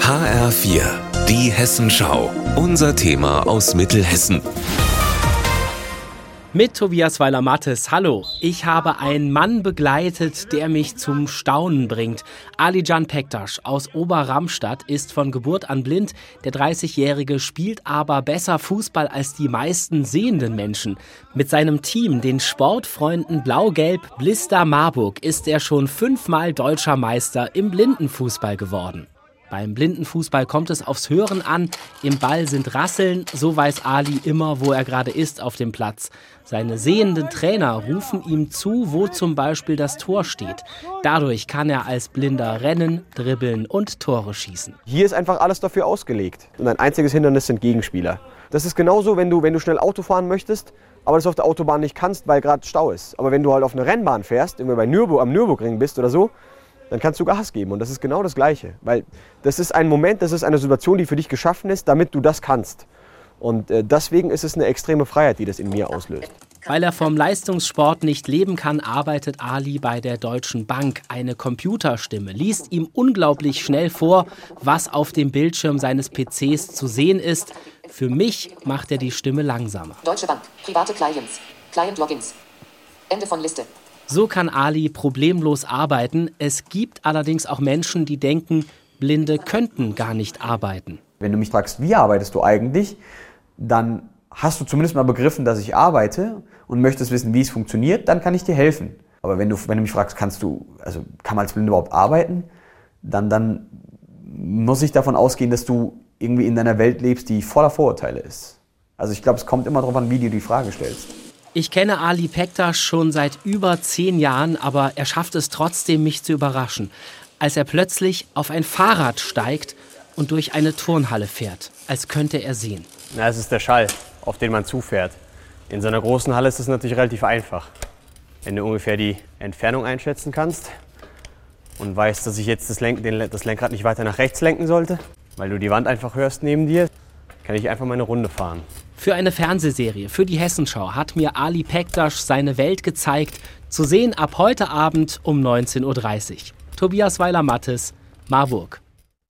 HR4, die Hessenschau. Unser Thema aus Mittelhessen. Mit Tobias Weiler-Mattes. Hallo. Ich habe einen Mann begleitet, der mich zum Staunen bringt. Alijan Pektasch aus Oberramstadt ist von Geburt an blind. Der 30-Jährige spielt aber besser Fußball als die meisten sehenden Menschen. Mit seinem Team, den Sportfreunden Blau-Gelb Blister Marburg, ist er schon fünfmal deutscher Meister im Blindenfußball geworden. Beim Blindenfußball kommt es aufs Hören an. Im Ball sind Rasseln, so weiß Ali immer, wo er gerade ist auf dem Platz. Seine sehenden Trainer rufen ihm zu, wo zum Beispiel das Tor steht. Dadurch kann er als Blinder rennen, dribbeln und Tore schießen. Hier ist einfach alles dafür ausgelegt. Und ein einziges Hindernis sind Gegenspieler. Das ist genauso, wenn du, wenn du schnell Auto fahren möchtest, aber das auf der Autobahn nicht kannst, weil gerade Stau ist. Aber wenn du halt auf eine Rennbahn fährst, irgendwie bei Nürburg, am Nürburgring bist oder so, dann kannst du Gas geben. Und das ist genau das Gleiche. Weil das ist ein Moment, das ist eine Situation, die für dich geschaffen ist, damit du das kannst. Und äh, deswegen ist es eine extreme Freiheit, die das in mir auslöst. Weil er vom Leistungssport nicht leben kann, arbeitet Ali bei der Deutschen Bank. Eine Computerstimme liest ihm unglaublich schnell vor, was auf dem Bildschirm seines PCs zu sehen ist. Für mich macht er die Stimme langsamer. Deutsche Bank, private Clients, Client-Logins. Ende von Liste. So kann Ali problemlos arbeiten. Es gibt allerdings auch Menschen, die denken, Blinde könnten gar nicht arbeiten. Wenn du mich fragst, wie arbeitest du eigentlich, dann hast du zumindest mal begriffen, dass ich arbeite und möchtest wissen, wie es funktioniert, dann kann ich dir helfen. Aber wenn du, wenn du mich fragst, kannst du, also kann man als Blinde überhaupt arbeiten, dann, dann muss ich davon ausgehen, dass du irgendwie in deiner Welt lebst, die voller Vorurteile ist. Also ich glaube, es kommt immer darauf an, wie du die Frage stellst. Ich kenne Ali Pektas schon seit über zehn Jahren, aber er schafft es trotzdem, mich zu überraschen, als er plötzlich auf ein Fahrrad steigt und durch eine Turnhalle fährt, als könnte er sehen. Na, es ist der Schall, auf den man zufährt. In so einer großen Halle ist es natürlich relativ einfach. Wenn du ungefähr die Entfernung einschätzen kannst und weißt, dass ich jetzt das, Lenk das Lenkrad nicht weiter nach rechts lenken sollte, weil du die Wand einfach hörst neben dir, kann ich einfach meine Runde fahren. Für eine Fernsehserie, für die Hessenschau, hat mir Ali Pektasch seine Welt gezeigt. Zu sehen ab heute Abend um 19.30 Uhr. Tobias Weiler-Mattes, Marburg.